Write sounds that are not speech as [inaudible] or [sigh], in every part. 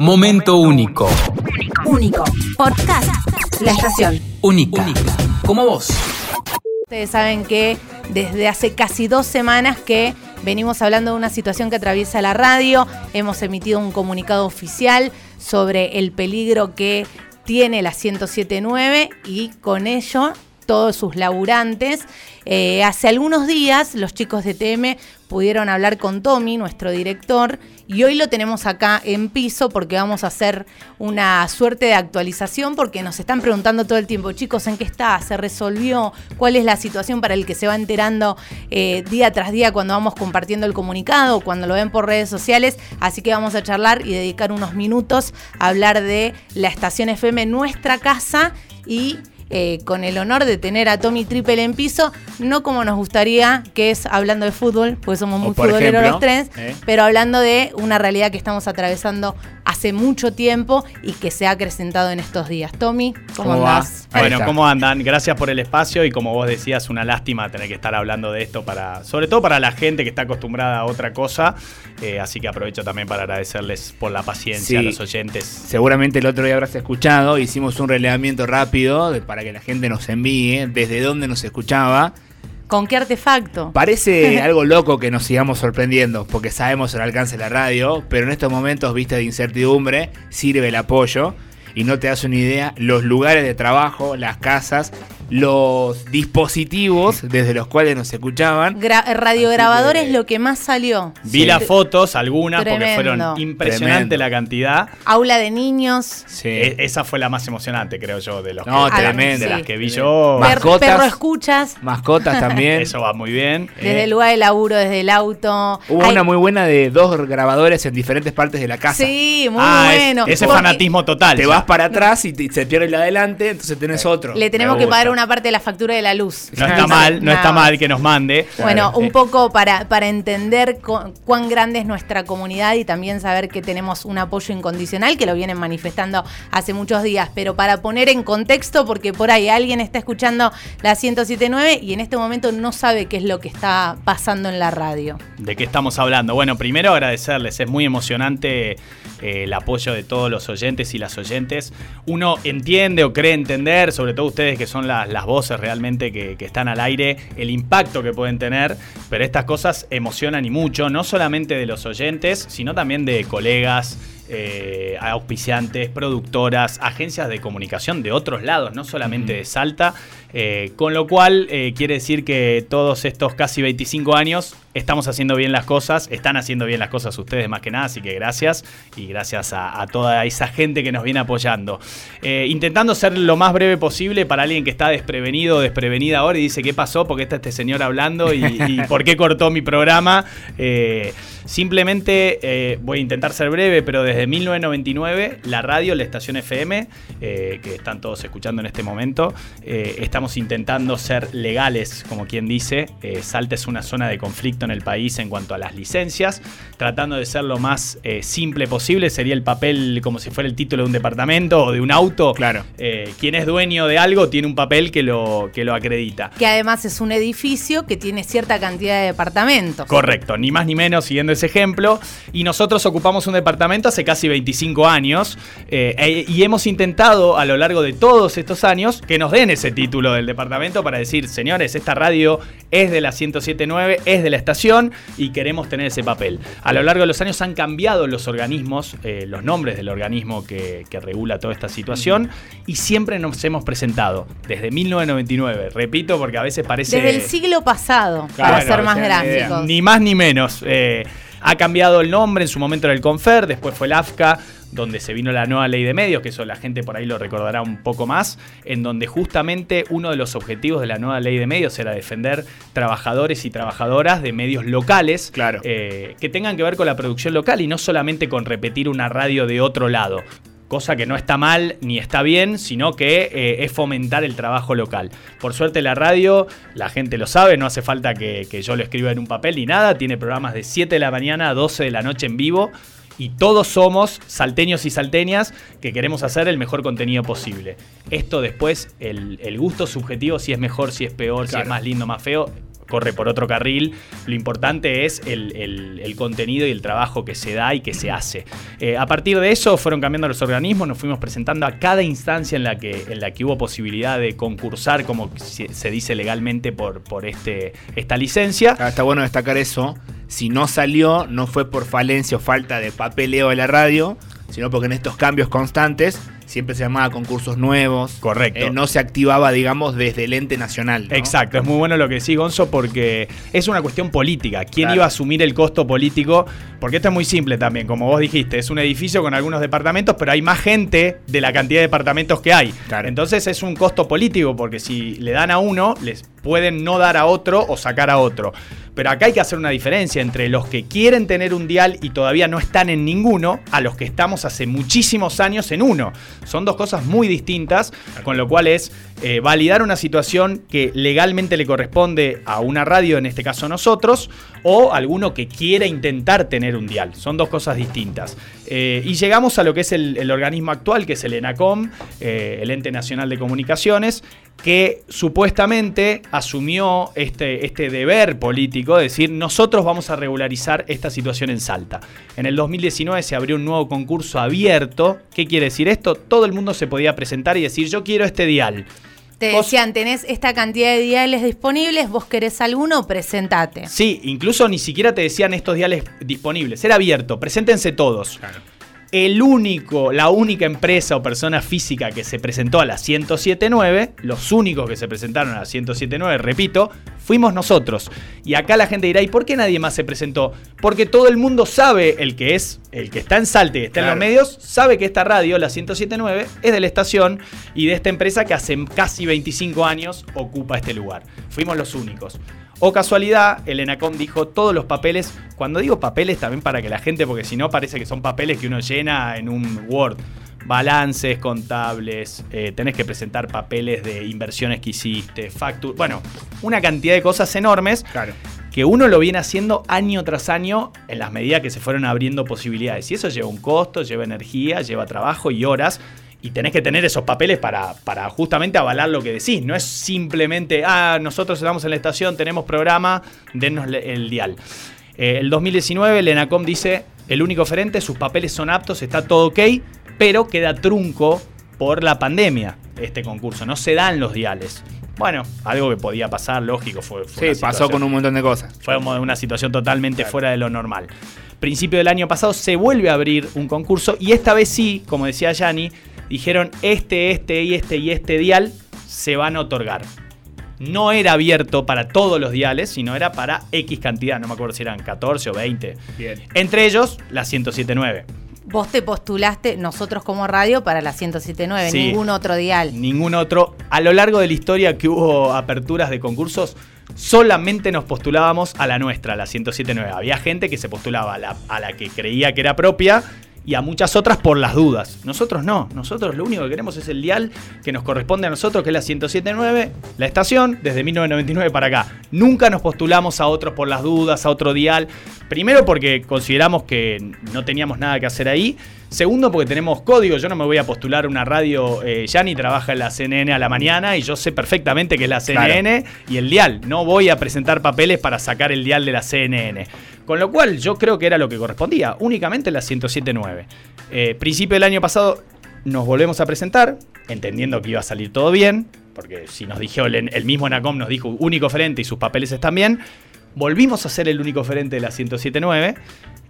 Momento único. Único. Podcast. La estación. Única. Como vos. Ustedes saben que desde hace casi dos semanas que venimos hablando de una situación que atraviesa la radio, hemos emitido un comunicado oficial sobre el peligro que tiene la 1079 y con ello todos sus laburantes. Eh, hace algunos días los chicos de TM pudieron hablar con Tommy, nuestro director, y hoy lo tenemos acá en piso porque vamos a hacer una suerte de actualización porque nos están preguntando todo el tiempo, chicos, ¿en qué está? ¿Se resolvió? ¿Cuál es la situación para el que se va enterando eh, día tras día cuando vamos compartiendo el comunicado, cuando lo ven por redes sociales? Así que vamos a charlar y dedicar unos minutos a hablar de la estación FM Nuestra Casa y eh, con el honor de tener a Tommy Triple en piso, no como nos gustaría, que es hablando de fútbol, porque somos muy futboleros los tres, ¿eh? pero hablando de una realidad que estamos atravesando hace mucho tiempo y que se ha acrecentado en estos días. Tommy, ¿cómo, va? andás? Bueno. ¿cómo andan? Gracias por el espacio y como vos decías, una lástima tener que estar hablando de esto para, sobre todo para la gente que está acostumbrada a otra cosa. Eh, así que aprovecho también para agradecerles por la paciencia Sí. a los oyentes. Seguramente el otro día habrás escuchado, hicimos un relevamiento rápido de- para que la gente nos envíe desde dónde nos escuchaba. ¿Con qué artefacto? Parece [laughs] algo loco que nos sigamos sorprendiendo, porque sabemos el alcance de la radio, pero en estos momentos, vista de incertidumbre, sirve el apoyo. Y no te das una idea, los lugares de trabajo, las casas, los dispositivos desde los cuales nos escuchaban. Gra- radiograbador Así que- es lo que más salió. Vi Sí. las fotos, algunas, porque fueron impresionante Tremendo. la cantidad. Aula de niños. Sí. E- esa fue la más emocionante, creo yo, de los No, que- tremendo. de las Sí. que vi yo. Per- Mascotas. perro escuchas. Mascotas también. [laughs] Eso va muy bien. Desde Eh, el lugar de laburo, desde el auto. Hubo Hay- una muy buena de dos grabadores en diferentes partes de la casa. Sí, muy ah, es- bueno. ese Porque fanatismo total. Te ya. vas para atrás y te- se pierde el de adelante, entonces tenés otro. Le tenemos que pagar una parte de la factura de la luz. No está mal, no está mal que nos mande. Bueno, un Eh, poco para, para entender cu- cuán grande es nuestra comunidad y también saber que tenemos un apoyo incondicional que lo vienen manifestando hace muchos días, pero para poner en contexto, porque por ahí alguien está escuchando la 1079 y en este momento no sabe qué es lo que está pasando en la radio. ¿De qué estamos hablando? Bueno, primero agradecerles, es muy emocionante eh, el apoyo de todos los oyentes y las oyentes. Uno entiende o cree entender, sobre todo ustedes que son las, las voces realmente que, que están al aire, el impacto que pueden tener, pero estas cosas emocionan y mucho, no solamente de los oyentes, sino también de colegas. eh, auspiciantes, productoras, agencias de comunicación de otros lados, no solamente de Salta, eh, con lo cual eh, quiere decir que todos estos casi 25 años estamos haciendo bien las cosas, están haciendo bien las cosas ustedes más que nada, así que gracias y gracias a, a toda esa gente que nos viene apoyando. Eh, intentando ser lo más breve posible para alguien que está desprevenido o desprevenida ahora y dice qué pasó, porque está este señor hablando y, y [laughs] por qué cortó mi programa. Eh, simplemente eh, voy a intentar ser breve, pero desde 1999 la radio, la estación FM, que están todos escuchando en este momento, eh, estamos intentando ser legales, como quien dice. Eh, Salta es una zona de conflicto en el país en cuanto a las licencias, tratando de ser lo más eh, simple posible. Sería el papel como si fuera el título de un departamento o de un auto. Claro. Eh, quien es dueño de algo tiene un papel que lo, que lo acredita. Que además es un edificio que tiene cierta cantidad de departamentos. Correcto, ni más ni menos siguiendo ese ejemplo. Y nosotros ocupamos un departamento hace casi 25 años eh, e- y hemos intentado a lo largo de todos estos años que nos den ese título del departamento para decir, señores, esta radio es de la 1079, es de la estación y queremos tener ese papel. A lo largo de los años han cambiado los organismos, eh, los nombres del organismo que, que regula toda esta situación y siempre nos hemos presentado desde 1999. Repito porque a veces parece... Desde el siglo pasado, para ser más o sea, gráficos. Ni más ni menos. Eh, ha cambiado el nombre, en su momento era el Confer, después fue el AFCA, donde se vino la nueva ley de medios, que eso la gente por ahí lo recordará un poco más, en donde justamente uno de los objetivos de la nueva ley de medios era defender trabajadores y trabajadoras de medios locales Claro. eh, que tengan que ver con la producción local y no solamente con repetir una radio de otro lado. Cosa que no está mal ni está bien, sino que eh, es fomentar el trabajo local. Por suerte la radio, la gente lo sabe, no hace falta que, que yo lo escriba en un papel ni nada, tiene programas de 7 de la mañana a 12 de la noche en vivo y todos somos salteños y salteñas que queremos hacer el mejor contenido posible. Esto después, el, el gusto subjetivo, si es mejor, si es peor, si es más lindo, más feo, corre por otro carril. Lo importante es el, el- el contenido y el trabajo que se da y que se hace. Eh, a partir de eso fueron cambiando los organismos, nos fuimos presentando a cada instancia en la que, en la que hubo posibilidad de concursar, como se se dice legalmente, por, por este, esta licencia. Ah, Está bueno destacar eso. Si no salió, no fue por falencia o falta de papeleo de la radio, sino porque en estos cambios constantes siempre se llamaba concursos nuevos. Correcto. Eh, no se activaba, digamos, desde el ente nacional. ¿no? Exacto, es muy bueno lo que decís, Gonzo, porque es una cuestión política. ¿Quién Claro. iba a asumir el costo político? Porque esto es muy simple también, como vos dijiste, es un edificio con algunos departamentos, pero hay más gente de la cantidad de departamentos que hay. Claro. Entonces es un costo político, porque si le dan a uno, les pueden no dar a otro o sacar a otro. Pero acá hay que hacer una diferencia entre los que quieren tener un dial y todavía no están en ninguno, a los que estamos hace muchísimos años en uno. Son dos cosas muy distintas, con lo cual es eh, validar una situación que legalmente le corresponde a una radio, en este caso nosotros, o alguno que quiera intentar tener un dial. Son dos cosas distintas. Eh, y llegamos a lo que es el, organismo actual, que es el ENACOM, eh, el Ente Nacional de Comunicaciones, que supuestamente asumió este, este deber político de decir nosotros vamos a regularizar esta situación en Salta. En el 2019 se abrió un nuevo concurso abierto. ¿Qué quiere decir esto? Todo el mundo se podía presentar y decir yo quiero este dial. Te Vos- decían, tenés esta cantidad de diales disponibles, vos querés alguno, presentate. Sí, incluso ni siquiera te decían estos diales disponibles. Era abierto, preséntense todos. El único, la única empresa o persona física que se presentó a la 1079, los únicos que se presentaron a la 1079, repito, fuimos nosotros. Y acá la gente dirá, ¿y por qué nadie más se presentó? Porque todo el mundo sabe, el que es, el que está en Salte y está en los medios, sabe que esta radio, la 1079, es de la estación y de esta empresa que hace casi 25 años ocupa este lugar. Fuimos los únicos. O casualidad, el ENACOM dijo todos los papeles, cuando digo papeles también para que la gente, porque si no parece que son papeles que uno llena en un Word, balances contables, eh, tenés que presentar papeles de inversiones que hiciste, facturas, bueno, una cantidad de cosas enormes Claro. que uno lo viene haciendo año tras año en las medidas que se fueron abriendo posibilidades. Y eso lleva un costo, lleva energía, lleva trabajo y horas. Y tenés que tener esos papeles para, para justamente avalar lo que decís. No es simplemente, ah, nosotros estamos en la estación, tenemos programa, denos el dial. Eh, el 2019, el ENACOM dice, el único oferente, sus papeles son aptos, está todo ok, pero queda trunco por la pandemia este concurso. No se dan los diales. Bueno, algo que podía pasar, lógico, fue, fue Sí, pasó con un montón de cosas. fue una situación totalmente fuera de lo normal. Principio del año pasado se vuelve a abrir un concurso y esta vez sí, como decía Yanni, dijeron este, este y este y este dial se van a otorgar. No era abierto para todos los diales, sino era para X cantidad, no me acuerdo si eran 14 o 20. Bien. Entre ellos, la 1079. Vos te postulaste, nosotros como radio, para la 1079, Sí. ningún otro dial. Ningún otro. A lo largo de la historia que hubo aperturas de concursos, solamente nos postulábamos a la nuestra, la 1079. Había gente que se postulaba a la, a la que creía que era propia y a muchas otras por las dudas. Nosotros no. Nosotros lo único que queremos es el dial que nos corresponde a nosotros, que es la 1079, la estación, desde 1999 para acá. Nunca nos postulamos a otros por las dudas, a otro dial. Primero porque consideramos que no teníamos nada que hacer ahí. Segundo, porque tenemos código. Yo no me voy a postular a una radio. Eh, Yani trabaja en la CNN a la mañana y yo sé perfectamente que es la CNN y el dial. No voy a presentar papeles para sacar el dial de la CNN. Con lo cual, yo creo que era lo que correspondía. Únicamente la 1079. Eh, principio del año pasado nos volvemos a presentar, entendiendo que iba a salir todo bien. Porque si nos dijo el, mismo NACOM nos dijo único oferente y sus papeles están bien. Volvimos a ser el único oferente de la 1079.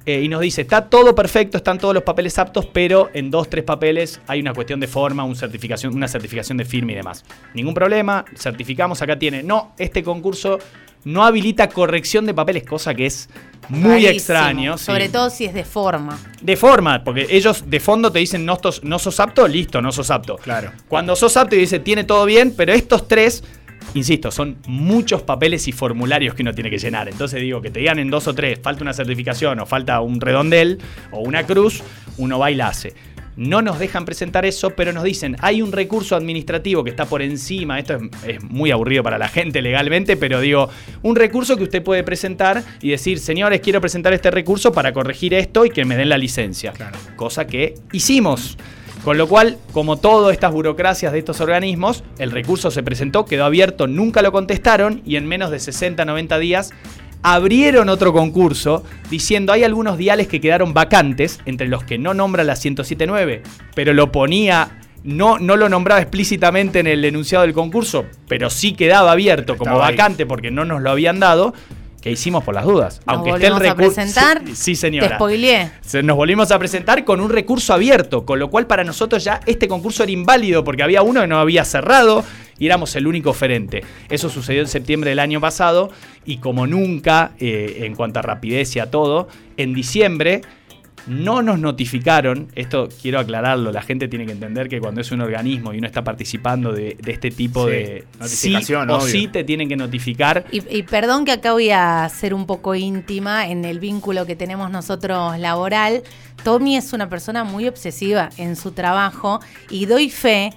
eh, y nos dice, está todo perfecto, están todos los papeles aptos, pero en dos, tres papeles hay una cuestión de forma, un certificación, una certificación de firma y demás. Ningún problema, certificamos, acá tiene. No, este concurso no habilita corrección de papeles, cosa que es muy Rarísimo, extraño. sí. Sobre todo si es de forma. De forma, porque ellos de fondo te dicen no, tos- no sos apto, listo, no sos apto. Claro. Cuando sos apto y dice tiene todo bien, pero estos tres, insisto, son muchos papeles y formularios que uno tiene que llenar. Entonces digo, que te digan en dos o tres, falta una certificación o falta un redondel o una cruz, uno va y la hace. No nos dejan presentar eso, pero nos dicen, hay un recurso administrativo que está por encima, esto es, es muy aburrido para la gente legalmente, pero digo, un recurso que usted puede presentar y decir, señores, quiero presentar este recurso para corregir esto y que me den la licencia. Claro. Cosa que hicimos. Con lo cual, como todas estas burocracias de estos organismos, el recurso se presentó, quedó abierto, nunca lo contestaron y en menos de 60, 90 días abrieron otro concurso diciendo hay algunos diales que quedaron vacantes, entre los que no nombra la 1079, pero lo ponía no, no lo nombraba explícitamente en el enunciado del concurso, pero sí quedaba abierto como vacante porque no nos lo habían dado, que hicimos por las dudas. Nos Aunque esté el recurso. presentar. Sí, sí, Te señora. spoileé. Se- Nos volvimos a presentar con un recurso abierto, con lo cual para nosotros ya este concurso era inválido porque había uno que no había cerrado y éramos el único oferente. Eso sucedió en septiembre del año pasado y como nunca, eh, en cuanto a rapidez y a todo, en diciembre no nos notificaron, esto quiero aclararlo, la gente tiene que entender que cuando es un organismo y uno está participando de, de este tipo Sí, de notificación, sí o obvio. sí te tienen que notificar. Y, y perdón que acá voy a ser un poco íntima en el vínculo que tenemos nosotros laboral. Tommy es una persona muy obsesiva en su trabajo y doy fe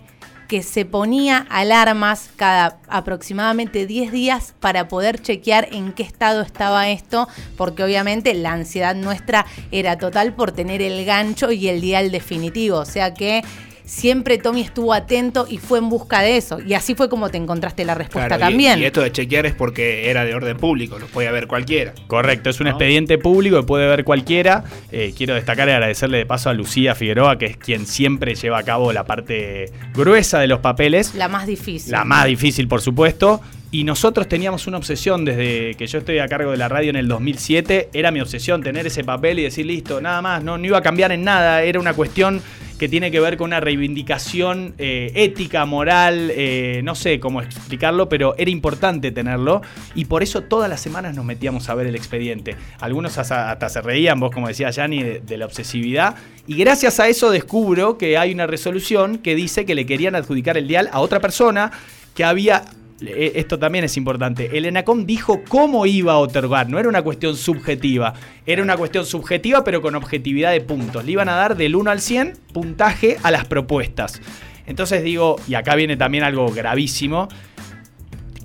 que se ponía alarmas cada aproximadamente 10 días para poder chequear en qué estado estaba esto, porque obviamente la ansiedad nuestra era total por tener el gancho y el dial definitivo. O sea que siempre Tommy estuvo atento y fue en busca de eso. Y así fue como te encontraste la respuesta Claro, también. Y, esto de chequear es porque era de orden público, lo podía ver cualquiera. Correcto, es un ¿No? expediente público que puede ver cualquiera. Eh, quiero destacar y agradecerle de paso a Lucía Figueroa, que es quien siempre lleva a cabo la parte gruesa de los papeles. La más difícil. La más difícil, por supuesto. Y nosotros teníamos una obsesión desde que yo estoy a cargo de la radio en el 2007. Era mi obsesión tener ese papel y decir, listo, nada más. No, no iba a cambiar en nada. Era una cuestión que tiene que ver con una reivindicación eh, ética, moral, eh, no sé cómo explicarlo, pero era importante tenerlo. Y por eso todas las semanas nos metíamos a ver el expediente. Algunos hasta, se reían, vos como decía Yanni, de, de la obsesividad. Y gracias a eso descubro que hay una resolución que dice que le querían adjudicar el dial a otra persona que había esto también es importante. El ENACOM dijo cómo iba a otorgar, no era una cuestión subjetiva, era una cuestión subjetiva pero con objetividad de puntos. Le iban a dar del 1 al 100 puntaje a las propuestas. Entonces digo, y acá viene también algo gravísimo,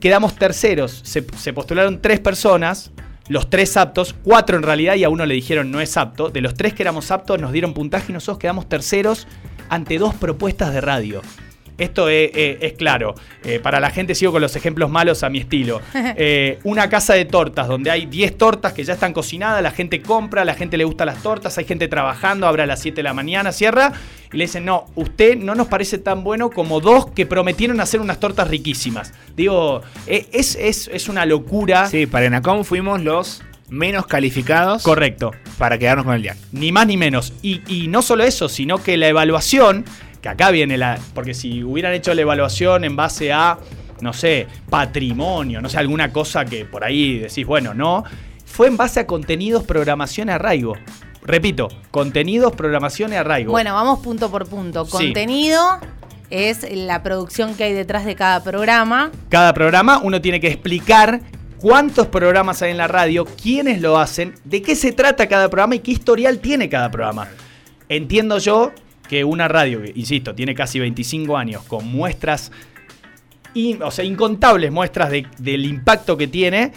quedamos terceros, se, se postularon tres personas, los tres aptos, cuatro en realidad y a uno le dijeron no es apto, de los tres que éramos aptos nos dieron puntaje y nosotros quedamos terceros ante dos propuestas de radio. Esto es, es- es claro. Eh, para la gente sigo con los ejemplos malos a mi estilo. [laughs] Eh, una casa de tortas donde hay 10 tortas que ya están cocinadas, la gente compra, la gente le gusta las tortas, hay gente trabajando, abre a las 7 de la mañana, cierra y le dicen, no, usted no nos parece tan bueno como dos que prometieron hacer unas tortas riquísimas. Digo, eh, es, es- es una locura. Sí, para Enacom fuimos los menos calificados Correcto. para quedarnos con el dial. Ni más ni menos. Y, y no solo eso, sino que la evaluación, que acá viene la. Porque si hubieran hecho la evaluación en base a, no sé, patrimonio, no sé, alguna cosa que por ahí decís, bueno, no. Fue en base a contenidos, programación y arraigo. Repito, contenidos, programación y arraigo. Bueno, vamos punto por punto. Sí. Contenido es la producción que hay detrás de cada programa. Cada programa uno tiene que explicar cuántos programas hay en la radio, quiénes lo hacen, de qué se trata cada programa y qué historial tiene cada programa. Entiendo yo que una radio, que, insisto, tiene casi 25 años, con muestras, o sea, incontables muestras de- del impacto que tiene,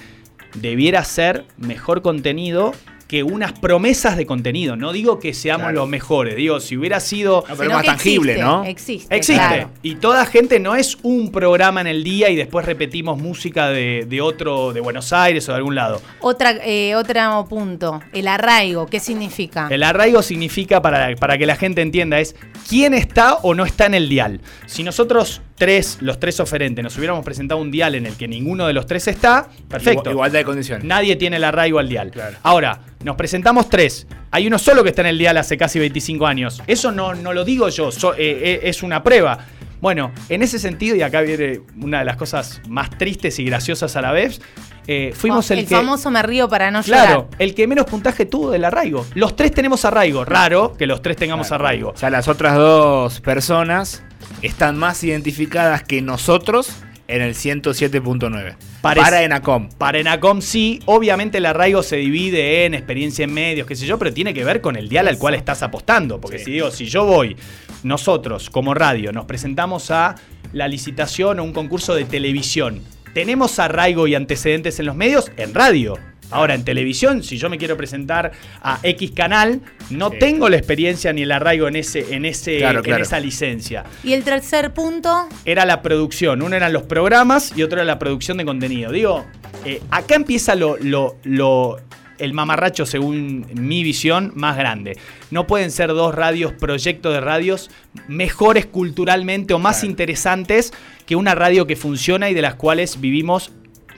debiera ser mejor contenido que unas promesas de contenido. No digo que seamos Claro. los mejores, digo, si hubiera sido... No, pero más tangible, existe, ¿no? Existe. Existe. claro. Y toda gente no es un programa en el día y después repetimos música de, de otro, de Buenos Aires o de algún lado. Otra, eh, otro punto, el arraigo, ¿qué significa? El arraigo significa, para, para que la gente entienda, es quién está o no está en el dial. Si nosotros tres, los tres oferentes, nos hubiéramos presentado un dial en el que ninguno de los tres está, perfecto. Igual- Igualdad de condiciones. Nadie tiene el arraigo al dial. Claro. Ahora, nos presentamos tres. Hay uno solo que está en el dial hace casi 25 años. Eso no, no lo digo yo, so- eh, eh, es una prueba. Bueno, en ese sentido, y acá viene una de las cosas más tristes y graciosas a la vez, eh, fuimos Oh, el, el que... famoso me río para no Claro, llorar. el que menos puntaje tuvo del arraigo. Los tres tenemos arraigo. Raro que los tres tengamos Claro. arraigo. O sea, las otras dos personas están más identificadas que nosotros en el 107.9. Parece- Para Enacom. Para Enacom sí, obviamente el arraigo se divide en experiencia en medios, qué sé yo, pero tiene que ver con el dial al cual estás apostando. Porque Sí. si digo, si yo voy, nosotros como radio, nos presentamos a la licitación o un concurso de televisión, ¿tenemos arraigo y antecedentes en los medios? En radio. Ahora, en televisión, si yo me quiero presentar a X canal, no Sí. tengo la experiencia ni el arraigo en, ese, en, ese, Claro, en claro. esa licencia. Y el tercer punto, Era la producción. Uno eran los programas y otro era la producción de contenido. Digo, eh, acá empieza lo, lo, lo- el mamarracho, según mi visión, más grande. No pueden ser dos radios, proyectos de radios mejores culturalmente o más Claro. interesantes que una radio que funciona y de las cuales vivimos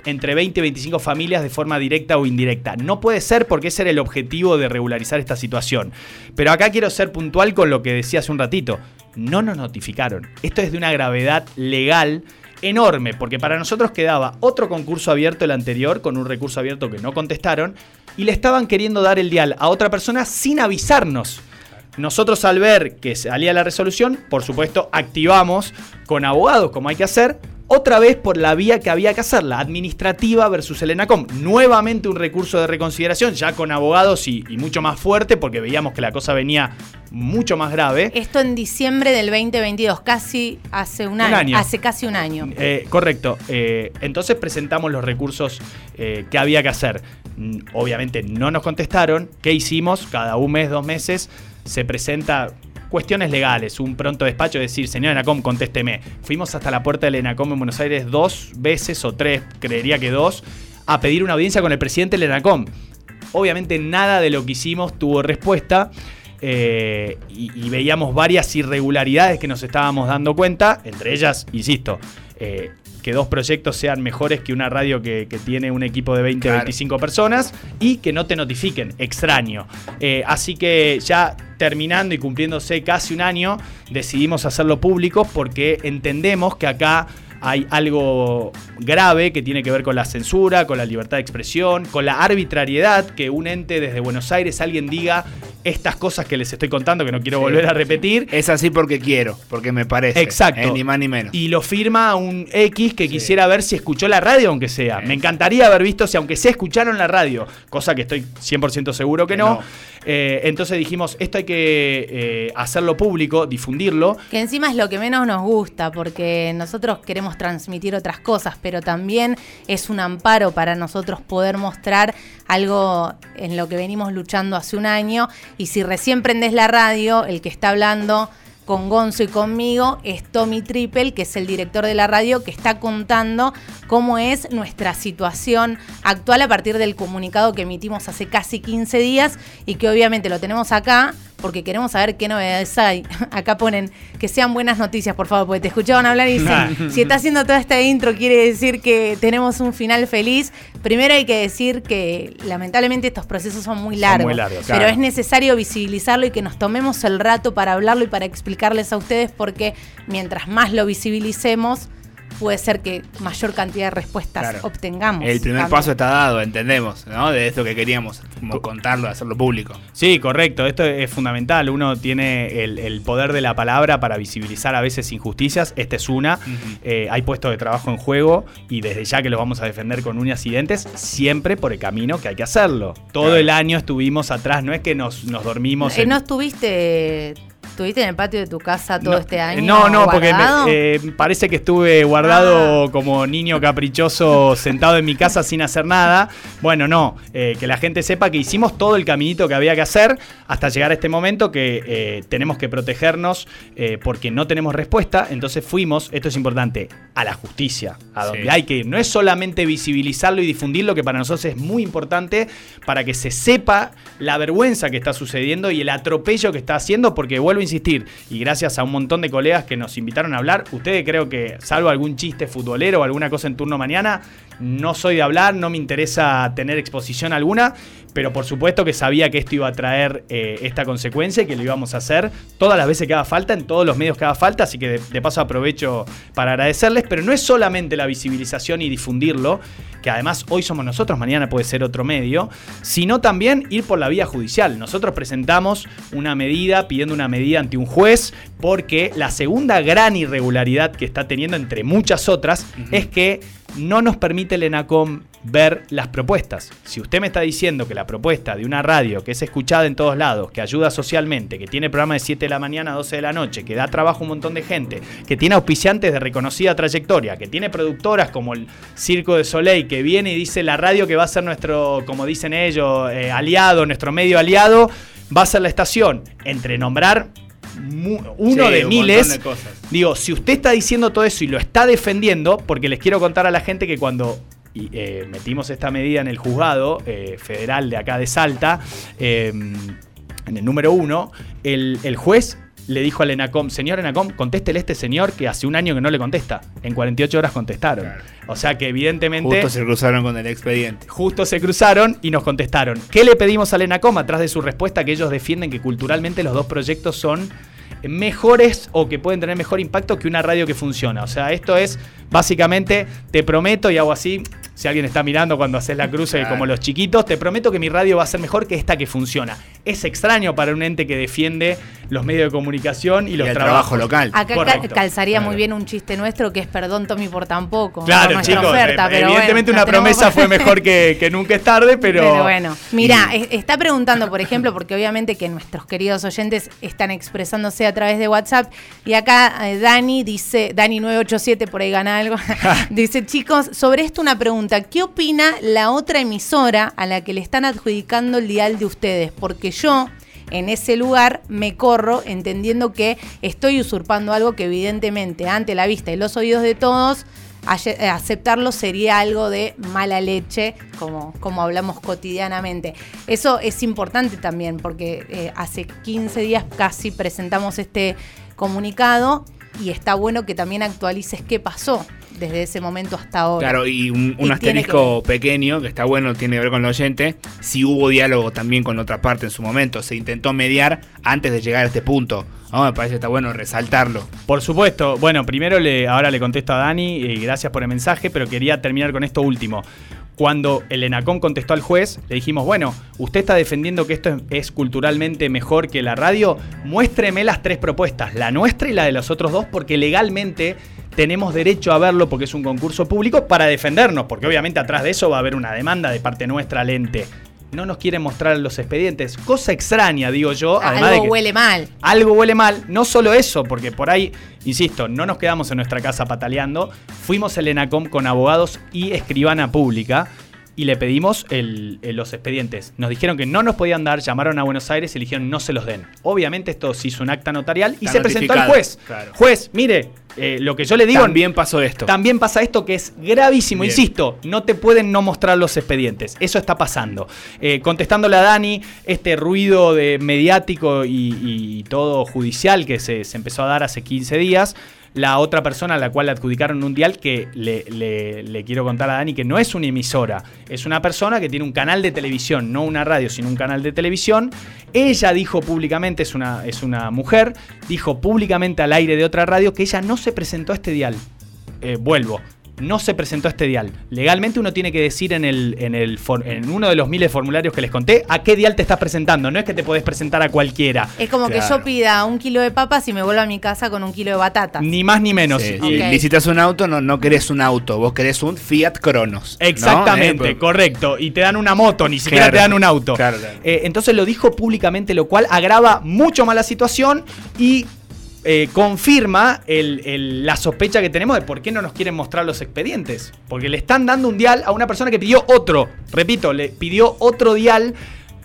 entre 20 y 25 familias de forma directa o indirecta. No puede ser porque ese era el objetivo de regularizar esta situación. Pero acá quiero ser puntual con lo que decía hace un ratito. No nos notificaron. Esto es de una gravedad legal enorme, porque para nosotros quedaba otro concurso abierto el anterior, con un recurso abierto que no contestaron, y le estaban queriendo dar el dial a otra persona sin avisarnos. Nosotros al ver que salía la resolución, por supuesto, activamos con abogados como hay que hacer, otra vez por la vía que había que hacer, la administrativa versus el ENACOM. Nuevamente un recurso de reconsideración, ya con abogados y, y mucho más fuerte, porque veíamos que la cosa venía mucho más grave. esto en diciembre del 2022, casi hace un año. año. Hace casi un año. Eh, correcto. Eh, entonces presentamos los recursos eh, que había que hacer. Mm, Obviamente no nos contestaron. ¿Qué hicimos? Cada un mes, dos meses se presenta cuestiones legales, un pronto despacho, decir, señor Enacom, contésteme. Fuimos hasta la puerta del Enacom en Buenos Aires dos veces o tres, creería que dos, a pedir una audiencia con el presidente del Enacom. Obviamente nada de lo que hicimos tuvo respuesta. eh, y, veíamos varias irregularidades que nos estábamos dando cuenta, entre ellas, insisto, eh, que dos proyectos sean mejores que una radio que, que tiene un equipo de 20 o Claro. 25 personas y que no te notifiquen, extraño. Eh, así que ya terminando y cumpliéndose casi un año, decidimos hacerlo público porque entendemos que acá hay algo grave que tiene que ver con la censura, con la libertad de expresión, con la arbitrariedad, que un ente desde Buenos Aires alguien diga estas cosas que les estoy contando, que no quiero Sí. volver a repetir, Es así porque quiero, porque me parece. Exacto. eh, ni más ni menos. y lo firma un X que Sí. quisiera ver si escuchó la radio, aunque sea. Sí. Me encantaría haber visto si aunque sea escucharon la radio, cosa que estoy 100% seguro que, Que no. no. Eh, entonces dijimos, esto hay que eh, hacerlo público, difundirlo. Que encima es lo que menos nos gusta, porque nosotros queremos transmitir otras cosas, pero también es un amparo para nosotros poder mostrar algo en lo que venimos luchando hace un año. Y si recién prendés la radio, el que está hablando con Gonzo y conmigo es Tommy Triple, que es el director de la radio, que está contando cómo es nuestra situación actual a partir del comunicado que emitimos hace casi 15 días y que obviamente lo tenemos acá porque queremos saber qué novedades hay. [laughs] Acá ponen que sean buenas noticias, por favor, porque te escuchaban hablar y dicen, si está haciendo toda esta intro quiere decir que tenemos un final feliz. Primero hay que decir que lamentablemente estos procesos son muy Son largos, muy largos, pero es necesario visibilizarlo y que nos tomemos el rato para hablarlo y para explicarles a ustedes porque mientras más lo visibilicemos, puede ser que mayor cantidad de respuestas Claro. obtengamos. El primer también. paso está dado, entendemos, ¿no? De esto que queríamos, como contarlo, hacerlo público. Sí, correcto. Esto es fundamental. Uno tiene el, el poder de la palabra para visibilizar a veces injusticias. Esta es una. Eh, hay puestos de trabajo en juego y desde ya que los vamos a defender con uñas y dientes, siempre por el camino que hay que hacerlo. Todo Claro. el año estuvimos atrás. No es que nos, nos dormimos. Eh, en- ¿No estuviste, estuviste en el patio de tu casa todo No, este año? No, no, porque me- eh, parece que estuve guardado Ah. como niño caprichoso sentado en mi casa sin hacer nada. Bueno, no, eh, que la gente sepa que hicimos todo el caminito que había que hacer hasta llegar a este momento que eh, tenemos que protegernos eh, porque no tenemos respuesta. Entonces fuimos, esto es importante, a la justicia, a donde Sí. hay que ir. No es solamente visibilizarlo y difundirlo, que para nosotros es muy importante para que se sepa la vergüenza que está sucediendo y el atropello que está haciendo, porque vuelvo a insistir, y gracias a un montón de colegas que nos invitaron a hablar, ustedes creo que, salvo algún chiste futbolero o alguna cosa en turno mañana, no soy de hablar, no me interesa tener exposición alguna, pero por supuesto que sabía que esto iba a traer eh, esta consecuencia y que lo íbamos a hacer todas las veces que haga falta, en todos los medios que haga falta, así que de, de paso aprovecho para agradecerles, pero no es solamente la visibilización y difundirlo, que además hoy somos nosotros, mañana puede ser otro medio, sino también ir por la vía judicial. Nosotros presentamos una medida, pidiendo una medida ante un juez, porque la segunda gran irregularidad que está teniendo, entre muchas otras, es que no nos permite el ENACOM ver las propuestas. Si usted me está diciendo que la propuesta de una radio que es escuchada en todos lados, que ayuda socialmente, que tiene programa de 7 de la mañana a 12 de la noche, que da trabajo a un montón de gente, que tiene auspiciantes de reconocida trayectoria, que tiene productoras como el Circo de Soleil, que viene y dice la radio que va a ser nuestro, como dicen ellos, eh, aliado, nuestro medio aliado, va a ser la estación. Entre nombrar uno Sí, de un miles. montón de cosas. Digo, si usted está diciendo todo eso y lo está defendiendo, porque les quiero contar a la gente que cuando y, eh, metimos esta medida en el juzgado eh, federal de acá de Salta, eh, en el número uno, el, el juez le dijo al ENACOM, señor ENACOM, contéstele a este señor que hace un año que no le contesta. En 48 horas contestaron. Claro. O sea que evidentemente... Justo se cruzaron con el expediente. Justo se cruzaron y nos contestaron. ¿Qué le pedimos al ENACOM atrás de su respuesta que ellos defienden que culturalmente los dos proyectos son mejores o que pueden tener mejor impacto que una radio que funciona? O sea, esto es básicamente, te prometo y hago así, si alguien está mirando cuando haces la cruce Claro. como los chiquitos, te prometo que mi radio va a ser mejor que esta que funciona. Es extraño para un ente que defiende los medios de comunicación y, Y los el trabajos. trabajo local. Acá Correcto. calzaría Claro. muy bien un chiste nuestro que es perdón Tommy por tampoco. Claro, chicos, oferta, eh, pero evidentemente bueno, una promesa fue [laughs] mejor que, que nunca es tarde, pero... Pero bueno, mira, Y- está preguntando, por ejemplo, porque obviamente que nuestros queridos oyentes están expresándose a través de WhatsApp. Y acá eh, Dani dice, Dani987, por ahí gana algo, [laughs] dice, chicos, sobre esto una pregunta. ¿Qué opina la otra emisora a la que le están adjudicando el dial de ustedes? Porque yo en ese lugar me corro entendiendo que estoy usurpando algo que evidentemente ante la vista y los oídos de todos aceptarlo sería algo de mala leche, como, como hablamos cotidianamente. Eso es importante también, porque eh, hace 15 días casi presentamos este comunicado y está bueno que también actualices qué pasó desde ese momento hasta ahora. Claro, y un, un Y tiene asterisco pequeño, que está bueno, tiene que ver con el oyente, si hubo diálogo también con otra parte en su momento, se intentó mediar antes de llegar a este punto. ¿no? Me parece que está bueno resaltarlo. Por supuesto. Bueno, primero le, ahora le contesto a Dani y gracias por el mensaje, pero quería terminar con esto último. Cuando el ENACOM contestó al juez, le dijimos, bueno, usted está defendiendo que esto es, es culturalmente mejor que la radio, muéstreme las tres propuestas, la nuestra y la de los otros dos, porque legalmente tenemos derecho a verlo porque es un concurso público para defendernos, porque obviamente atrás de eso va a haber una demanda de parte nuestra al ente. No nos quieren mostrar los expedientes, cosa extraña, digo yo. además de Algo que- huele mal. algo huele mal, no solo eso, porque por ahí, insisto, no nos quedamos en nuestra casa pataleando, fuimos al ENACOM con abogados y escribana pública y le pedimos el- el- los expedientes. Nos dijeron que no nos podían dar, llamaron a Buenos Aires y le dijeron no se los den. Obviamente esto se hizo un acta notarial y Está se presentó al juez. claro. Juez, mire, eh, lo que yo le digo... También pasó esto. También pasa esto que es gravísimo, Bien. insisto, no te pueden no mostrar los expedientes, eso está pasando. Eh, contestándole a Dani, este ruido de mediático y, y todo judicial que se, se empezó a dar hace 15 días, la otra persona a la cual le adjudicaron un dial que le, le- quiero contar a Dani que no es una emisora, es una persona que tiene un canal de televisión, no una radio, sino un canal de televisión. Ella dijo públicamente, es una, es una mujer, dijo públicamente al aire de otra radio que ella no se presentó a este dial eh, vuelvo. No se presentó este dial. Legalmente uno tiene que decir en, el, en, el for- en uno de los miles de formularios que les conté a qué dial te estás presentando. No es que te podés presentar a cualquiera. Es como que yo pida un kilo de papas y me vuelva a mi casa con un kilo de batatas. Ni más ni menos. Sí, Y- licitas un auto, no, no querés un auto, vos querés un Fiat Cronos. ¿no? Exactamente, Eh, correcto. Y te dan una moto, ni siquiera Claro. te dan un auto. Claro, claro. Eh, entonces lo dijo públicamente, lo cual agrava mucho más la situación y eh, confirma el- la sospecha que tenemos de por qué no nos quieren mostrar los expedientes. Porque le están dando un dial a una persona que pidió otro. Repito, le pidió otro dial.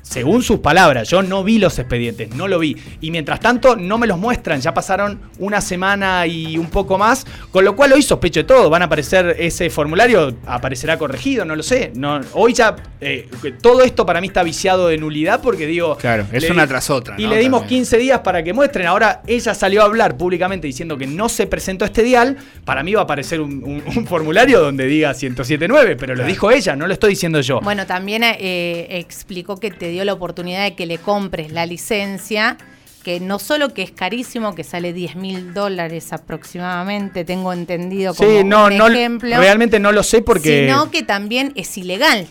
Según sus palabras, yo no vi los expedientes, no lo vi. Y mientras tanto, no me los muestran. Ya pasaron una semana y un poco más. Con lo cual hoy sospecho de todo. Van a aparecer ese formulario, aparecerá corregido, no lo sé. No, hoy ya eh, todo esto para mí está viciado de nulidad porque digo. Claro, es una di- tras otra, Y ¿no? le dimos También. 15 días para que muestren. Ahora ella salió a hablar públicamente diciendo que no se presentó este dial. Para mí va a aparecer un, un- un formulario donde diga 1079, pero lo dijo ella, no lo estoy diciendo yo. Bueno, también eh, explicó que te dio la oportunidad de que le compres la licencia, que no solo que es carísimo, que sale 10 mil dólares aproximadamente, tengo entendido como sí, no, un no, ejemplo, realmente no lo sé porque sino que también es ilegal.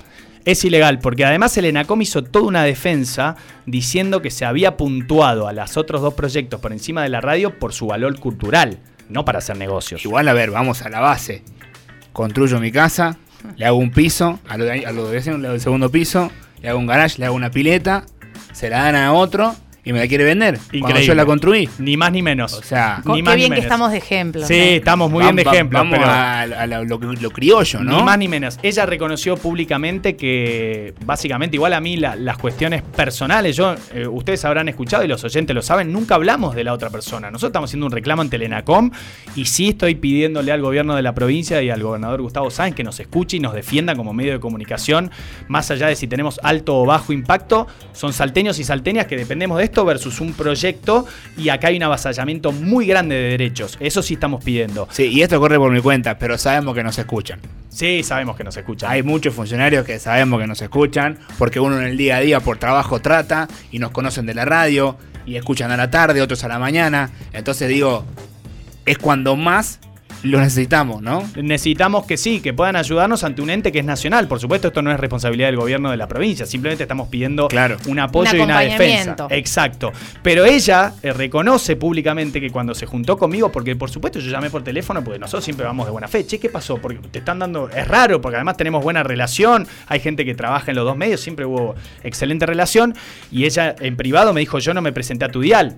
es ilegal, porque además el ENACOM hizo toda una defensa diciendo que se había puntuado a los otros dos proyectos por encima de la radio por su valor cultural, no para hacer negocios. Igual, a ver, vamos a la base. construyo mi casa, le hago un piso, a lo de, a lo de vecinos le hago el segundo piso, le hago un garage, le hago una pileta, se la dan a otro y me la quiere vender. Cuando Increíble. yo la construí. Ni más ni menos. O sea, Ni Qué más ni bien que menos. estamos de ejemplo. Sí, ¿no? estamos muy bien de ejemplo. Vamos pero- a, a lo, lo criollo, ¿no? Ni más ni menos. Ella reconoció públicamente que, básicamente, igual a mí la- las cuestiones personales, yo, eh, ustedes habrán escuchado y los oyentes lo saben, nunca hablamos de la otra persona. Nosotros estamos haciendo un reclamo ante el ENACOM y sí estoy pidiéndole al gobierno de la provincia y al gobernador Gustavo Sáenz que nos escuche y nos defienda como medio de comunicación, más allá de si tenemos alto o bajo impacto, son salteños y salteñas que dependemos de esto versus un proyecto y acá hay un avasallamiento muy grande de derechos. Eso sí estamos pidiendo. Sí, y esto corre por mi cuenta, pero sabemos que nos escuchan. Sí, sabemos que nos escuchan. Hay muchos funcionarios que sabemos que nos escuchan, porque uno en el día a día por trabajo trata y nos conocen de la radio y escuchan a la tarde, otros a la mañana. Entonces digo, es cuando más lo necesitamos, ¿no? Necesitamos que sí, que puedan ayudarnos ante un ente que es nacional. Por supuesto, esto no es responsabilidad del gobierno de la provincia. Simplemente estamos pidiendo Claro. un apoyo Un y una defensa. Exacto. Pero ella eh, reconoce públicamente que cuando se juntó conmigo, porque por supuesto yo llamé por teléfono, porque nosotros siempre vamos de buena fe. Che, ¿qué pasó? Porque te están dando. Es raro, porque además tenemos buena relación. Hay gente que trabaja en los dos medios, siempre hubo excelente relación. Y ella en privado me dijo: Yo no me presenté a tu dial.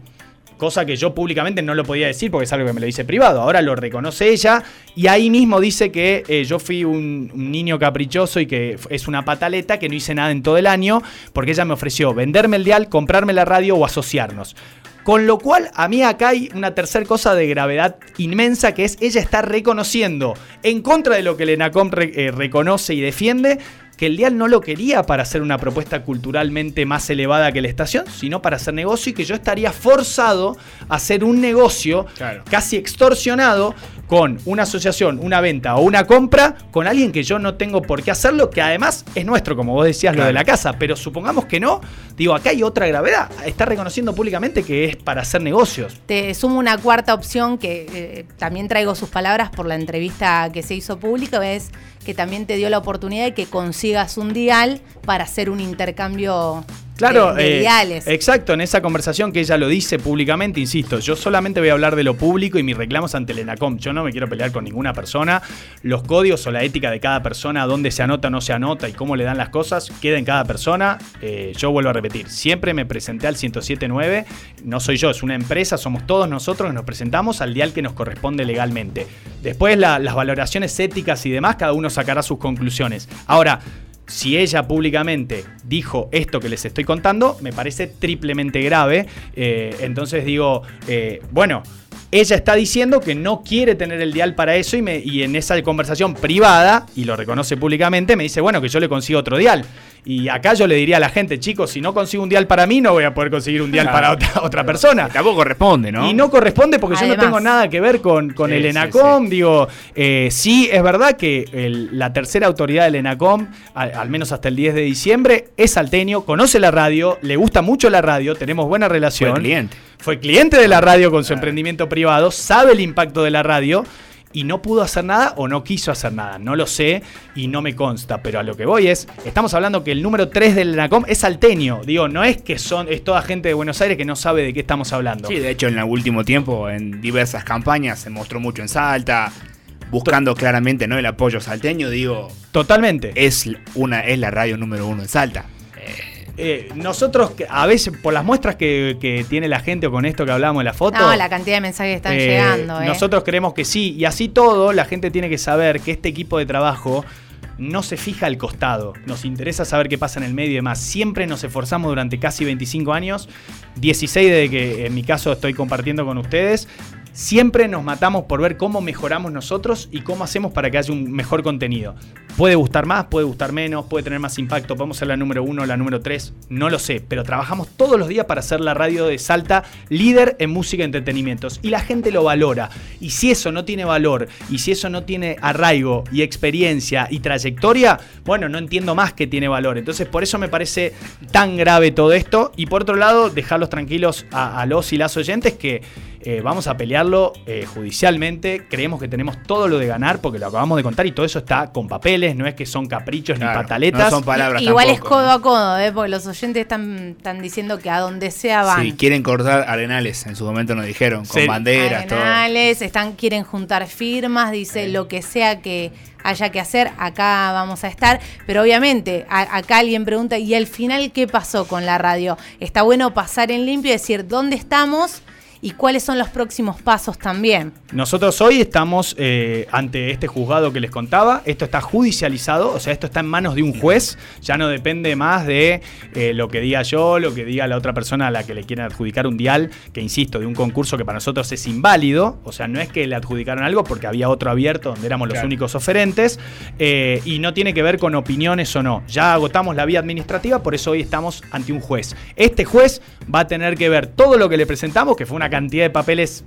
Cosa que yo públicamente no lo podía decir porque es algo que me lo dice privado. Ahora lo reconoce ella y ahí mismo dice que eh, yo fui un, niño caprichoso y que es una pataleta, que no hice nada en todo el año porque ella me ofreció venderme el dial, comprarme la radio o asociarnos. Con lo cual, a mí acá hay una tercera cosa de gravedad inmensa que es ella está reconociendo, en contra de lo que el ENACOM re- eh, reconoce y defiende, que el Dial no lo quería para hacer una propuesta culturalmente más elevada que la estación, sino para hacer negocio y que yo estaría forzado a hacer un negocio Claro. casi extorsionado con una asociación, una venta o una compra con alguien que yo no tengo por qué hacerlo, que además es nuestro, como vos decías, lo de la casa. Pero supongamos que no, digo, acá hay otra gravedad. Está reconociendo públicamente que es para hacer negocios. Te sumo una cuarta opción que eh, también traigo sus palabras por la entrevista que se hizo pública, es que también te dio la oportunidad de que consigas un dial para hacer un intercambio Claro, de, de eh, exacto, en esa conversación que ella lo dice públicamente, insisto, yo solamente voy a hablar de lo público y mis reclamos ante el ENACOM. Yo no me quiero pelear con ninguna persona. Los códigos o la ética de cada persona, dónde se anota o no se anota y cómo le dan las cosas, queda en cada persona. Eh, yo vuelvo a repetir, siempre me presenté al 1079, no soy yo, es una empresa, somos todos nosotros que nos presentamos al dial que nos corresponde legalmente. Después la- las valoraciones éticas y demás, cada uno sacará sus conclusiones. Ahora, si ella públicamente dijo esto que les estoy contando, me parece triplemente grave. Eh, entonces digo, eh, bueno, ella está diciendo que no quiere tener el dial para eso y, me- y en esa conversación privada, y lo reconoce públicamente, me dice, bueno, que yo le consigo otro dial. Y acá yo le diría a la gente, chicos, si no consigo un dial para mí, no voy a poder conseguir un dial Claro. para otra, otra persona. Tampoco corresponde, ¿no? Y no corresponde porque yo no tengo nada que ver con, con Sí, el sí, ENACOM. Digo, eh, sí, es verdad que el- la tercera autoridad del ENACOM, al, al menos hasta el 10 de diciembre, es salteño, conoce la radio, le gusta mucho la radio, tenemos buena relación. Fue cliente. Fue cliente de la radio con su emprendimiento privado, sabe el impacto de la radio. Y no pudo hacer nada o no quiso hacer nada. No lo sé y no me consta. Pero a lo que voy es, estamos hablando que el número 3 del ENACOM es salteño. Digo, no es que son, es toda gente de Buenos Aires que no sabe de qué estamos hablando. Sí, de hecho en el último tiempo en diversas campañas se mostró mucho en Salta, buscando claramente no el apoyo salteño, digo, Totalmente. es una es la radio número uno en Salta. Eh, nosotros, a veces, por las muestras que, que tiene la gente o con esto que hablábamos en la foto. no, la cantidad de mensajes que están eh, llegando. ¿eh? Nosotros creemos que sí. Y así todo, la gente tiene que saber que este equipo de trabajo no se fija al costado. Nos interesa saber qué pasa en el medio y demás. Siempre nos esforzamos durante casi 25 años, 16 desde que en mi caso estoy compartiendo con ustedes. Siempre nos matamos por ver cómo mejoramos nosotros y cómo hacemos para que haya un mejor contenido. Puede gustar más, puede gustar menos, puede tener más impacto, podemos ser la número uno, la número tres, no lo sé, pero trabajamos todos los días para ser la radio de Salta líder en música y entretenimientos. Y la gente lo valora. Y si eso no tiene valor, y si eso no tiene arraigo y experiencia y trayectoria, bueno, no entiendo más que tiene valor. Entonces por eso me parece tan grave todo esto. Y por otro lado, dejarlos tranquilos a, los y las oyentes que eh, vamos a pelearlo eh, judicialmente. Creemos que tenemos todo lo de ganar porque lo acabamos de contar y todo eso está con papeles, no es que son caprichos Claro, ni pataletas. no son palabras Igual es codo ¿no? a codo, ¿eh? porque los oyentes están, están diciendo que a donde sea van. Sí, quieren cortar arenales, en su momento nos dijeron, con Sí. banderas, todo. Arenales, están, quieren juntar firmas, dice lo que sea que haya que hacer, acá vamos a estar. Pero obviamente, a- acá alguien pregunta, ¿y al final qué pasó con la radio? Está bueno pasar en limpio y decir dónde estamos y cuáles son los próximos pasos también. Nosotros hoy estamos eh, ante este juzgado que les contaba. Esto está judicializado, o sea, esto está en manos de un juez. Ya no depende más de eh, lo que diga yo, lo que diga la otra persona a la que le quieren adjudicar un dial, que insisto, de un concurso que para nosotros es inválido. O sea, no es que le adjudicaron algo porque había otro abierto donde éramos los Claro. únicos oferentes. eh, y no tiene que ver con opiniones o no. Ya agotamos la vía administrativa, por eso hoy estamos ante un juez. Este juez va a tener que ver todo lo que le presentamos, que fue una cantidad de papeles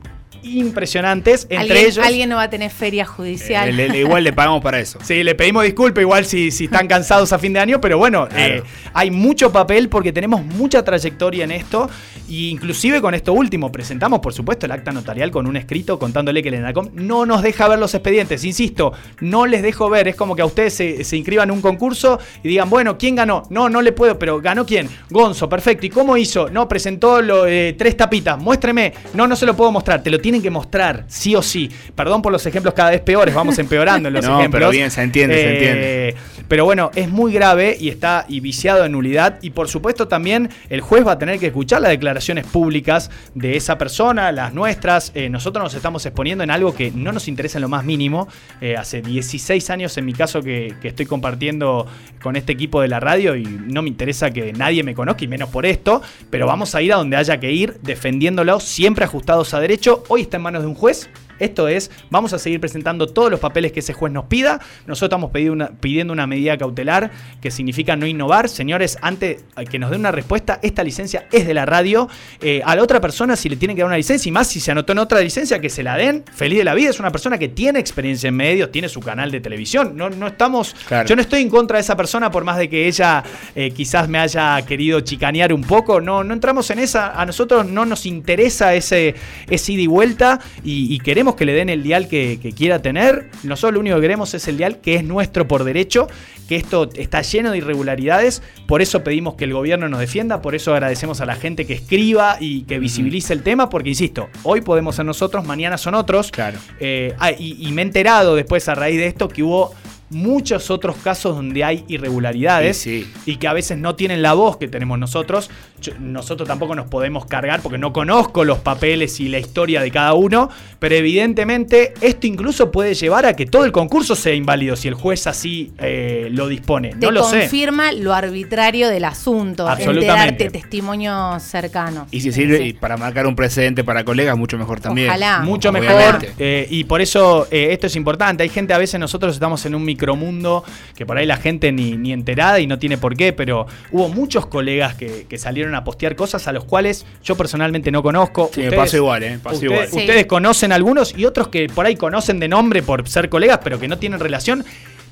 impresionantes, entre ¿Alguien, ellos... alguien no va a tener feria judicial. Eh, le- le- igual le pagamos para eso. Sí, le pedimos disculpas igual si, si están [laughs] cansados a fin de año, pero bueno, Claro. eh, hay mucho papel porque tenemos mucha trayectoria en esto y inclusive con esto último presentamos por supuesto el acta notarial con un escrito contándole que el ENACOM no nos deja ver los expedientes, insisto, no les dejo ver, es como que a ustedes se, se inscriban en un concurso y digan, bueno, ¿quién ganó? No, no le puedo, pero ¿ganó quién? Gonzo, perfecto, ¿y cómo hizo? No, presentó lo, eh, tres tapitas, muéstreme, no, no se lo puedo mostrar, te lo tienen que mostrar, sí o sí, perdón por los ejemplos cada vez peores, vamos empeorando en los [laughs] No, ejemplos. pero bien, se entiende, se Eh, entiende. Pero bueno, es muy grave y está y viciado en nulidad. Y por supuesto también el juez va a tener que escuchar las declaraciones públicas de esa persona, las nuestras. Eh, nosotros nos estamos exponiendo en algo que no nos interesa en lo más mínimo. Eh, hace 16 años en mi caso que, que estoy compartiendo con este equipo de la radio y no me interesa que nadie me conozca y menos por esto. Pero vamos a ir a donde haya que ir defendiéndolo, siempre ajustados a derecho. Hoy está en manos de un juez. Esto es, vamos a seguir presentando todos los papeles que ese juez nos pida. Nosotros estamos pidiendo una, pidiendo una medida cautelar que significa no innovar. Señores, antes que nos den una respuesta, esta licencia es de la radio. Eh, a la otra persona, si le tienen que dar una licencia, y más si se anotó en otra licencia, que se la den. Feliz de la vida, es una persona que tiene experiencia en medios, tiene su canal de televisión. No, no estamos. Claro. Yo no estoy en contra de esa persona, por más de que ella eh, quizás me haya querido chicanear un poco. No, no entramos en esa. A nosotros no nos interesa ese, ese ida y vuelta y, y queremos que le den el dial que, que quiera tener. Nosotros lo único que queremos es el dial que es nuestro por derecho, que esto está lleno de irregularidades. Por eso pedimos que el gobierno nos defienda, por eso agradecemos a la gente que escriba y que visibilice el tema, porque insisto, hoy podemos ser nosotros, mañana son otros. Claro. Eh, ah, y, y me he enterado después a raíz de esto que hubo muchos otros casos donde hay irregularidades Y sí. y que a veces no tienen la voz que tenemos nosotros. Yo- nosotros tampoco nos podemos cargar porque no conozco los papeles y la historia de cada uno, pero evidentemente esto incluso puede llevar a que todo el concurso sea inválido si el juez así eh, lo dispone. Te No lo sé. confirma lo arbitrario del asunto, Absolutamente. enterarte testimonios cercanos. Y si sirve Sí. y para marcar un precedente para colegas, mucho mejor también. Ojalá. Mucho Obviamente. mejor. eh, y por eso eh, esto es importante. Hay gente, a veces nosotros estamos en un micromundo que por ahí la gente ni, ni enterada y no tiene por qué, pero hubo muchos colegas que, que salieron a postear cosas a los cuales yo personalmente no conozco. Sí, me pasó igual, ¿eh? Pasó ustedes, igual. Sí. ustedes conocen algunos y otros que por ahí conocen de nombre por ser colegas, pero que no tienen relación.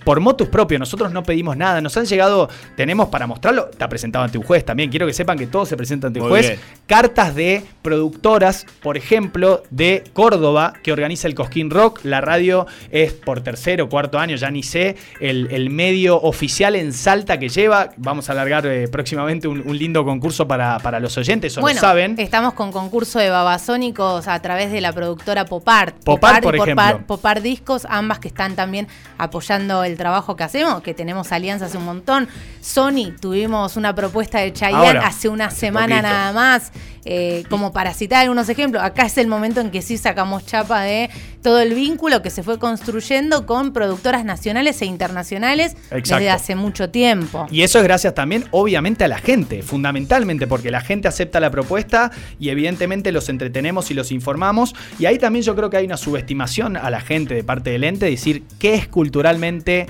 Por motus propio, nosotros no pedimos nada. Nos han llegado, tenemos para mostrarlo, está presentado ante un juez también. Quiero que sepan que todo se presenta ante un juez. bien. Cartas de productoras, por ejemplo, de Córdoba, que organiza el Cosquín Rock. La radio es por tercero o cuarto año, ya ni sé, el, el medio oficial en Salta que lleva. Vamos a alargar eh, próximamente un, un lindo concurso para, para los oyentes, eso Bueno, lo saben. estamos con concurso de babasónicos a través de la productora Popart. Popart, por y ejemplo. Popart Discos, ambas que están también apoyando el trabajo que hacemos, que tenemos alianzas un montón. Sony, tuvimos una propuesta de Chayanne Ahora, hace una hace semana poquito. nada más. Eh, como para citar algunos ejemplos, acá es el momento en que sí sacamos chapa de todo el vínculo que se fue construyendo con productoras nacionales e internacionales Exacto. desde hace mucho tiempo. Y eso es gracias también, obviamente, a la gente, fundamentalmente, porque la gente acepta la propuesta y evidentemente los entretenemos y los informamos. Y ahí también yo creo que hay una subestimación a la gente de parte del ente, decir qué es culturalmente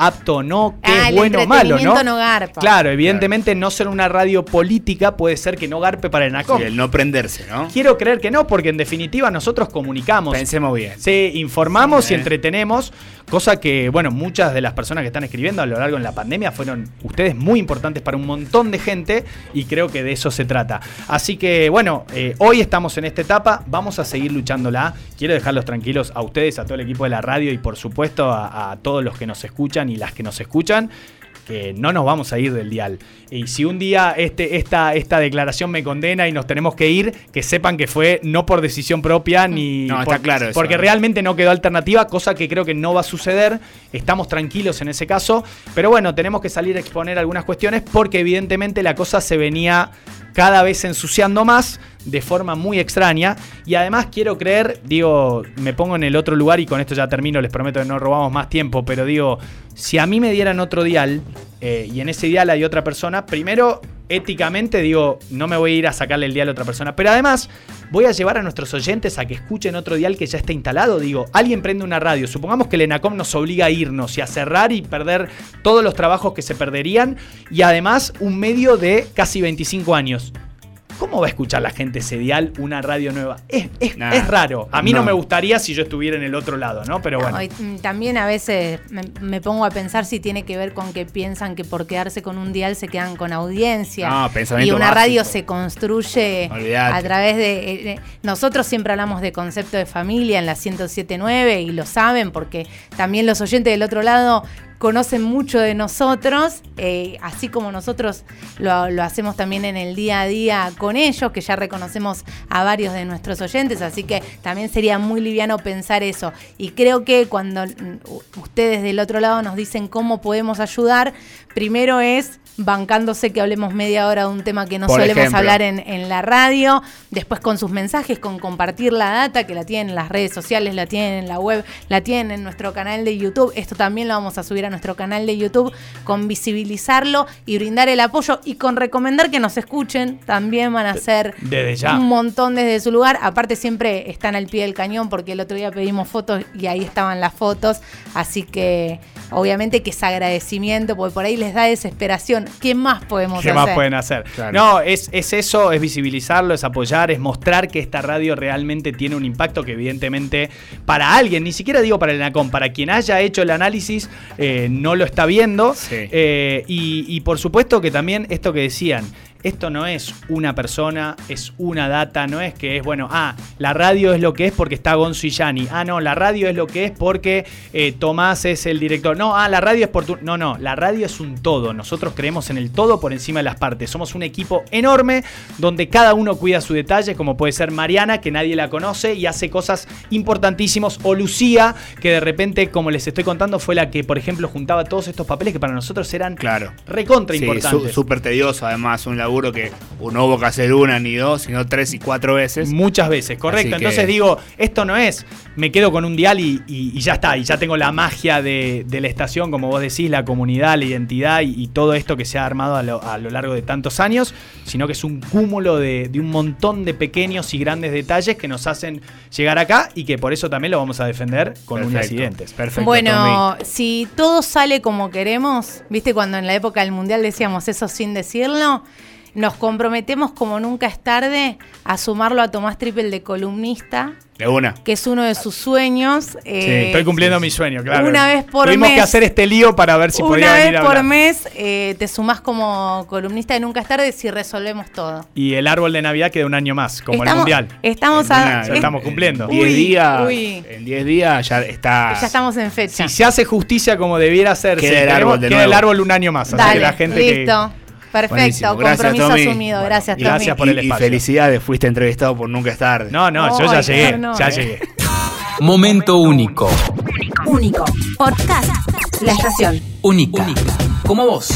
apto o no, qué Ah, es bueno o malo, ¿no? no garpa. Claro, evidentemente no ser una radio política puede ser que no garpe para el NACOM. Sí, el no prenderse, ¿no? Quiero creer que no, porque en definitiva nosotros comunicamos. Pensemos bien. Sí, informamos Sí. y entretenemos Cosa que, bueno, muchas de las personas que están escribiendo a lo largo de la pandemia fueron ustedes muy importantes para un montón de gente y creo que de eso se trata. Así que, bueno, eh, hoy estamos en esta etapa, vamos a seguir luchándola. Quiero dejarlos tranquilos a ustedes, a todo el equipo de la radio y por supuesto a, a todos los que nos escuchan y las que nos escuchan que no nos vamos a ir del dial. Y si un día este, esta, esta declaración me condena y nos tenemos que ir, que sepan que fue no por decisión propia ni. No, por- está claro eso. Porque realmente no quedó alternativa, cosa que creo que no va a suceder. Estamos tranquilos en ese caso. Pero bueno, tenemos que salir a exponer algunas cuestiones porque evidentemente la cosa se venía cada vez ensuciando más de forma muy extraña. Y además quiero creer, digo, me pongo en el otro lugar y con esto ya termino, les prometo que no robamos más tiempo, pero digo, si a mí me dieran otro dial eh, y en ese dial hay otra persona, primero, éticamente digo, no me voy a ir a sacarle el dial a otra persona, pero además voy a llevar a nuestros oyentes a que escuchen otro dial que ya está instalado. Digo, alguien prende una radio, supongamos que el ENACOM nos obliga a irnos y a cerrar y perder todos los trabajos que se perderían y además un medio de casi 25 años. ¿Cómo va a escuchar la gente ese dial una radio nueva? Es, es- Nah, es raro. A mí no. no. me gustaría si yo estuviera en el otro lado, ¿no? Pero bueno. No, mm, también a veces me, me pongo a pensar si tiene que ver con que piensan que por quedarse con un dial se quedan con audiencia. No, pensamiento y una básico. radio se construye a través de... eh, eh, nosotros siempre hablamos de concepto de familia en la 107.9 y lo saben porque también los oyentes del otro lado conocen mucho de nosotros, eh, así como nosotros lo, lo hacemos también en el día a día con ellos, que ya reconocemos a varios de nuestros oyentes, así que también sería muy liviano pensar eso. Y creo que cuando mm, ustedes del otro lado nos dicen cómo podemos ayudar, primero es bancándose que hablemos media hora de un tema que no Por solemos ejemplo. hablar en, en la radio, después con sus mensajes, con compartir la data, que la tienen en las redes sociales, la tienen en la web, la tienen en nuestro canal de YouTube. Esto también lo vamos a subir a nuestro canal de YouTube, con visibilizarlo y brindar el apoyo y con recomendar que nos escuchen. También van a ser Desde ya. un montón desde su lugar. Aparte siempre están al pie del cañón porque el otro día pedimos fotos y ahí estaban las fotos. Así que obviamente que es agradecimiento porque por ahí les da desesperación. ¿Qué más podemos ¿Qué hacer? más pueden hacer? Claro. No, es, es eso, es visibilizarlo, es apoyar, es mostrar que esta radio realmente tiene un impacto que evidentemente para alguien, ni siquiera digo para el ENACOM, para quien haya hecho el análisis eh, no lo está viendo. Sí. Eh, y, y por supuesto que también esto que decían, esto no es una persona, es una data, no es que es, bueno, ah, la radio es lo que es porque está Gonzo y Yani. Ah, no, la radio es lo que es porque eh, Tomás es el director. No, ah, la radio es por tu... No, no, la radio es un todo. Nosotros creemos en el todo por encima de las partes. Somos un equipo enorme donde cada uno cuida su detalle, como puede ser Mariana, que nadie la conoce y hace cosas importantísimos, o Lucía, que de repente, como les estoy contando, fue la que, por ejemplo, juntaba todos estos papeles que para nosotros eran Claro. recontra Sí, importantes. súper tedioso, además, un laburo que no hubo que hacer una ni dos, sino tres y cuatro veces. Muchas veces, correcto. Que- Entonces digo, esto no es, me quedo con un dial y, y- y ya está, y ya tengo la magia de, de la estación, como vos decís, la comunidad, la identidad y, y todo esto que se ha armado a lo, a lo largo de tantos años, sino que es un cúmulo de, de un montón de pequeños y grandes detalles que nos hacen llegar acá y que por eso también lo vamos a defender con Perfecto, dientes. Perfecto. Bueno, si todo sale como queremos, viste cuando en la época del mundial decíamos eso sin decirlo, nos comprometemos como nunca es tarde a sumarlo a Tomás Triple de columnista. De una. que es uno de sus sueños. Sí, eh, estoy cumpliendo mi sueño, claro. una vez por Tuvimos que mes. hacer este lío para ver si podía una venir vez a por hablar. mes eh, te sumás como columnista de Nunca es tarde si resolvemos todo. Y el árbol de Navidad queda un año más, como el mundial. Estamos En a. una- ya estamos cumpliendo. En 10 Uy, días. uy. En 10 días ya está. Ya estamos en fecha. Si se hace justicia como debiera hacerse, Queda el árbol de queda el árbol un año más. Así Dale, que la gente que- listo. Perfecto, Buenísimo. Gracias, compromiso Tommy. asumido. Gracias, Tommy. gracias por el Y- y espacio. felicidades, fuiste entrevistado por Nunca es tarde. No, no, yo ya llegué. Ya eh. llegué. Momento único. Único. Podcast. La estación. Única. Como vos.